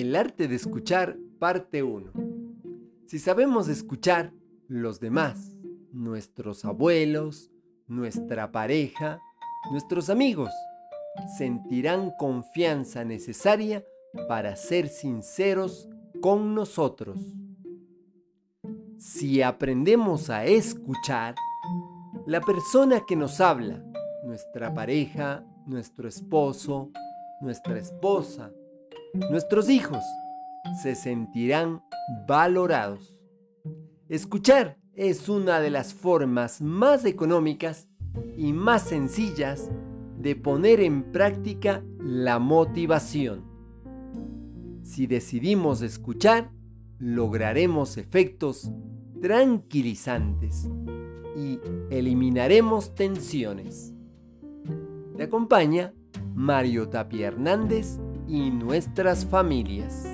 El arte de escuchar, parte 1. Si sabemos escuchar, los demás, nuestros abuelos, nuestra pareja, nuestros amigos, sentirán confianza necesaria para ser sinceros con nosotros. Si aprendemos a escuchar, la persona que nos habla, nuestra pareja, nuestro esposo, nuestra esposa, nuestros hijos, se sentirán valorados. Escuchar es una de las formas más económicas y más sencillas de poner en práctica la motivación. Si decidimos escuchar, lograremos efectos tranquilizantes y eliminaremos tensiones. Te acompaña Mario Tapia Hernández y nuestras familias.